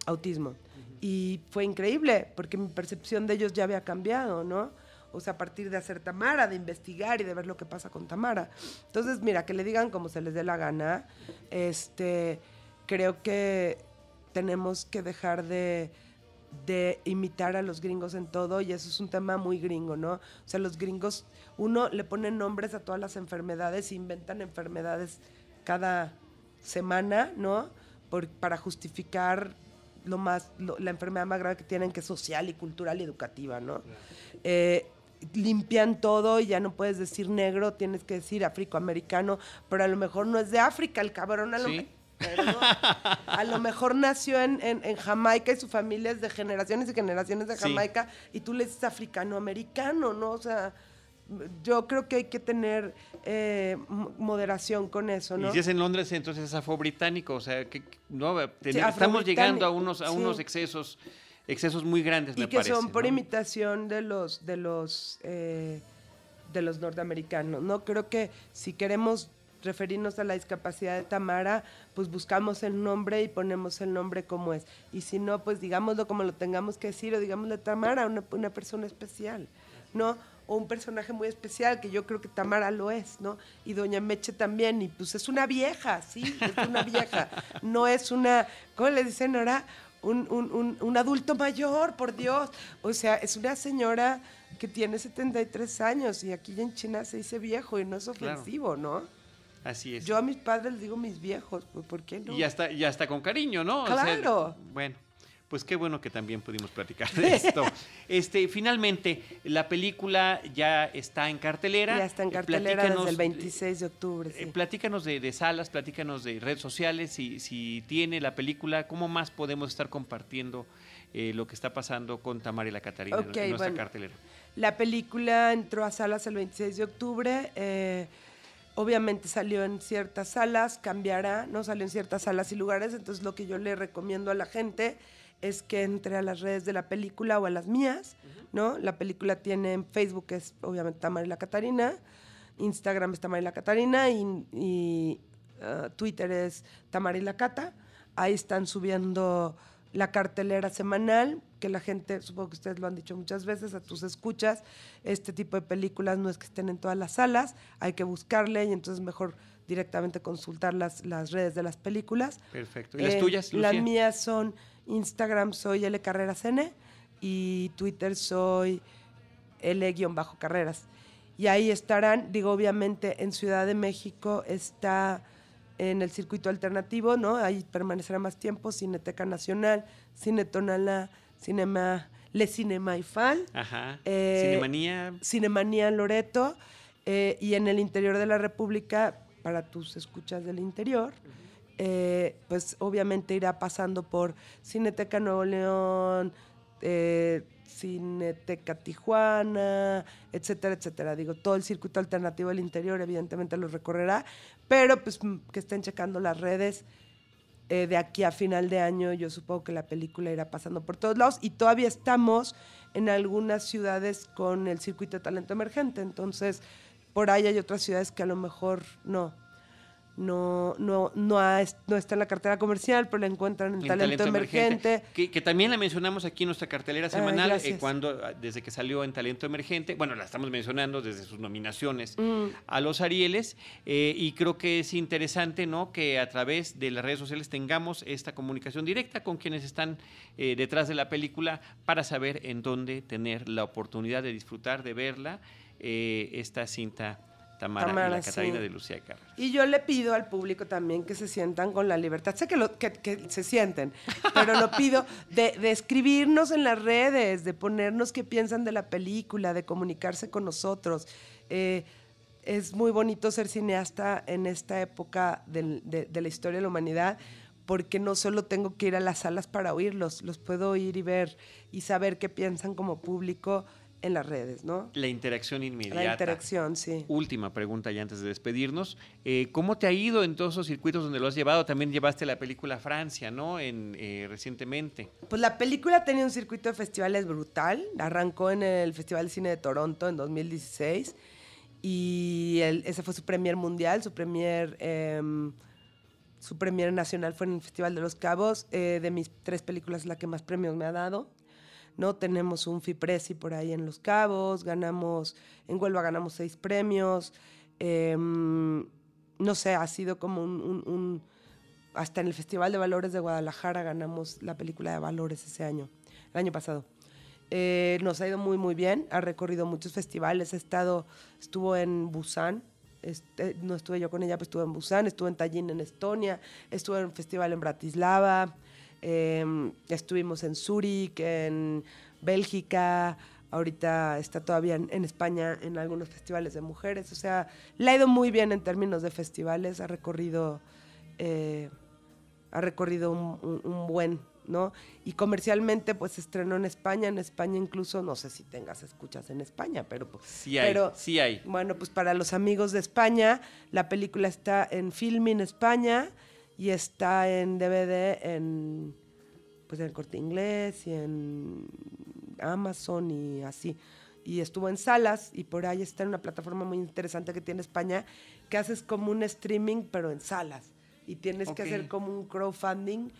autismo. Y fue increíble, porque mi percepción de ellos ya había cambiado, ¿no? O sea, a partir de hacer Tamara, de investigar y de ver lo que pasa con Tamara. Entonces, mira, que le digan como se les dé la gana, este, creo que tenemos que dejar de, de imitar a los gringos en todo y eso es un tema muy gringo, ¿no? O sea, los gringos, uno le pone nombres a todas las enfermedades, inventan enfermedades cada semana, ¿no? Por, para justificar lo más, la enfermedad más grave que tienen, que es social y cultural y educativa, ¿no? Eh, limpian todo y ya no puedes decir negro, tienes que decir afroamericano, pero a lo mejor no es de África el cabrón, a lo, a lo mejor nació en, en, Jamaica y su familia es de generaciones y generaciones de Jamaica y tú le dices africano-americano, ¿no? O sea, yo creo que hay que tener eh, moderación con eso, ¿no? Y si es en Londres, entonces es afro-británico, o sea, que no, estamos llegando a unos, a unos excesos, excesos muy grandes, y que son por imitación de los, de los, eh, de los norteamericanos, ¿no? Creo que si queremos referirnos a la discapacidad de Tamara, pues buscamos el nombre y ponemos el nombre como es. Y si no, pues digámoslo como lo tengamos que decir, o digámosle Tamara, una, una persona especial, ¿no? O un personaje muy especial, que yo creo que Tamara lo es, ¿no? Y Doña Meche también, y pues es una vieja, sí, es una vieja. No es una, ¿cómo le dicen ahora? Un, un, un, adulto mayor, por Dios. O sea, es una señora que tiene 73 años y aquí en China se dice viejo y no es ofensivo, ¿no? Así es. Yo a mis padres les digo mis viejos, pues, ¿por qué no? Y hasta, y hasta con cariño, ¿no? Claro. bueno, pues qué bueno que también pudimos platicar de esto. este, finalmente, la película ya está en cartelera. Ya está en cartelera desde el 26 de octubre. Eh, platícanos de, salas, platícanos de redes sociales, si, si tiene la película, ¿cómo más podemos estar compartiendo eh, lo que está pasando con Tamara y la Catarina en nuestra cartelera? La película entró a salas el 26 de octubre. Eh, Obviamente salió en ciertas salas, cambiará, no salió en ciertas salas y lugares, entonces lo que yo le recomiendo a la gente es que entre a las redes de la película o a las mías, ¿no? La película tiene en Facebook, es obviamente Tamara y la Catarina, Instagram es Tamara y la Catarina y, ah, Twitter es Tamara y la Cata. Ahí están subiendo la cartelera semanal, que la gente, supongo que ustedes lo han dicho muchas veces, a tus escuchas, este tipo de películas no es que estén en todas las salas, hay que buscarle y entonces mejor directamente consultar las, las redes de las películas. Perfecto. ¿Y las eh, tuyas, Las mías son Instagram soy L Carreras N y Twitter soy L-Carreras. Y ahí estarán, digo, obviamente en Ciudad de México está en el circuito alternativo, ¿no? Ahí permanecerá más tiempo, Cineteca Nacional, Cine Tonalá, Cinema, Le Cinema Ifal. Ajá. Eh, Cinemanía. Cinemanía Loreto. Eh, y en el interior de la República, para tus escuchas del interior, eh, pues obviamente irá pasando por Cineteca Nuevo León, Cineteca Tijuana, etcétera, etcétera. Digo, todo el circuito alternativo del interior evidentemente lo recorrerá, pero pues que estén checando las redes. Eh, de aquí a final de año yo supongo que la película irá pasando por todos lados y todavía estamos en algunas ciudades con el circuito de talento emergente, entonces por ahí hay otras ciudades que a lo mejor no, no, no, no, no está en la cartera comercial, pero la encuentran en, talento, Emergente. Que, también la mencionamos aquí en nuestra cartelera semanal, eh, cuando desde que salió en Talento Emergente, bueno, la estamos mencionando desde sus nominaciones mm. a los Arieles, eh, y creo que es interesante ¿no? que a través de las redes sociales tengamos esta comunicación directa con quienes están eh, detrás de la película para saber en dónde tener la oportunidad de disfrutar, de verla, esta cinta Tamara, y la Catarina de Lucía. Y yo le pido al público también que se sientan con la libertad. Sé que, lo, que, se sienten, pero lo pido de, escribirnos en las redes, de ponernos qué piensan de la película, de comunicarse con nosotros. Eh, es muy bonito ser cineasta en esta época de, la historia de la humanidad porque no solo tengo que ir a las salas para oírlos, los puedo oír y ver y saber qué piensan como público en las redes, ¿no? La interacción inmediata. La interacción, sí. Última pregunta ya antes de despedirnos. Eh, ¿Cómo te ha ido en todos esos circuitos donde lo has llevado? También llevaste la película Francia, ¿no? En, eh, recientemente. Pues la película tenía un circuito de festivales brutal. Arrancó en el Festival de Cine de Toronto en 2016 y ese fue su premier mundial, su premier... Em, su premier nacional fue en el Festival de los Cabos. Eh, de mis tres películas, la que más premios me ha dado. ¿No? Tenemos un FIPRESI por ahí en Los Cabos, ganamos, en Huelva ganamos seis premios, em, no sé, ha sido como un, hasta en el Festival de Valores de Guadalajara ganamos la película de Valores ese año, el año pasado. Eh, nos ha ido muy, muy bien, ha recorrido muchos festivales, ha estado, estuvo en Busan, este, no estuve yo con ella, pero estuve en Busan, estuve en Tallinn en Estonia, estuve en un festival en Bratislava, Em, estuvimos en Zúrich, en Bélgica, ahorita está todavía en, España en algunos festivales de mujeres. O sea, le ha ido muy bien en términos de festivales, ha recorrido, eh, ha recorrido un, buen, ¿no? Y comercialmente, pues estrenó en España, en España incluso, no sé si tengas escuchas en España, pero... Pues, sí hay, sí hay. Bueno, pues para los amigos de España, la película está en Filming España, y está en DVD en pues en el corte inglés y en Amazon y así. y estuvo en salas y por ahí está en una plataforma muy interesante que tiene España que haces como un streaming pero en salas y tienes que hacer como un crowdfunding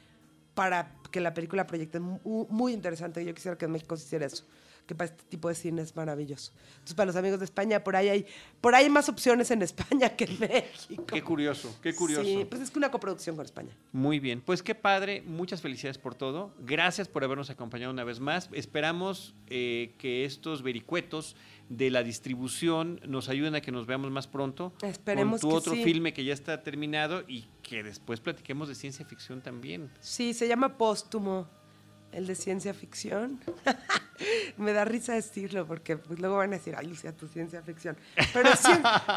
para que la película proyecte muy, muy interesante. Yo quisiera que en México se hiciera eso que para este tipo de cine es maravilloso. Entonces, para los amigos de España, por ahí hay, por ahí hay más opciones en España que en México. Qué curioso, qué curioso. Sí, pues es que una coproducción con España. Muy bien, pues qué padre, muchas felicidades por todo. Gracias por habernos acompañado una vez más. Esperamos eh, que estos vericuetos de la distribución nos ayuden a que nos veamos más pronto. Esperemos con tu otro filme que ya está terminado y que después platiquemos de ciencia ficción también. Sí, se llama Póstumo el de ciencia ficción. Me da risa decirlo porque pues, luego van a decir, ay, Lucía, tu ciencia ficción. Pero sí,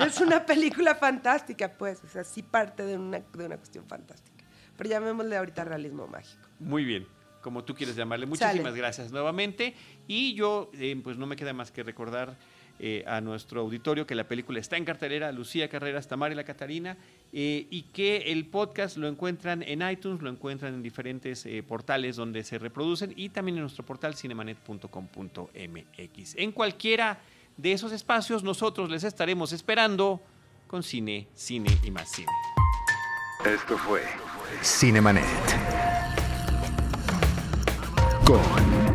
es una película fantástica, pues. O sea, sí parte de una, de una cuestión fantástica. Pero llamémosle ahorita realismo mágico. Muy bien, como tú quieres llamarle. Muchísimas gracias nuevamente. Y yo, eh, pues no me queda más que recordar eh, a nuestro auditorio que la película está en cartelera, Lucía Carreras, Tamara y la Catarina, eh, y que el podcast lo encuentran en iTunes, lo encuentran en diferentes eh, portales donde se reproducen y también en nuestro portal cinemanet.com.mx. En cualquiera de esos espacios nosotros les estaremos esperando con cine, cine y más cine. Esto fue Cinemanet. Con